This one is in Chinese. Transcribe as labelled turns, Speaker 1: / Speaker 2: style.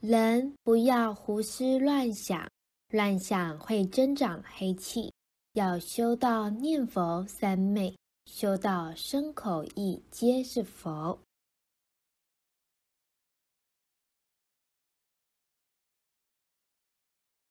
Speaker 1: 人不要胡思乱想乱想会增长黑气要修到念佛三昧修到身口意皆是佛。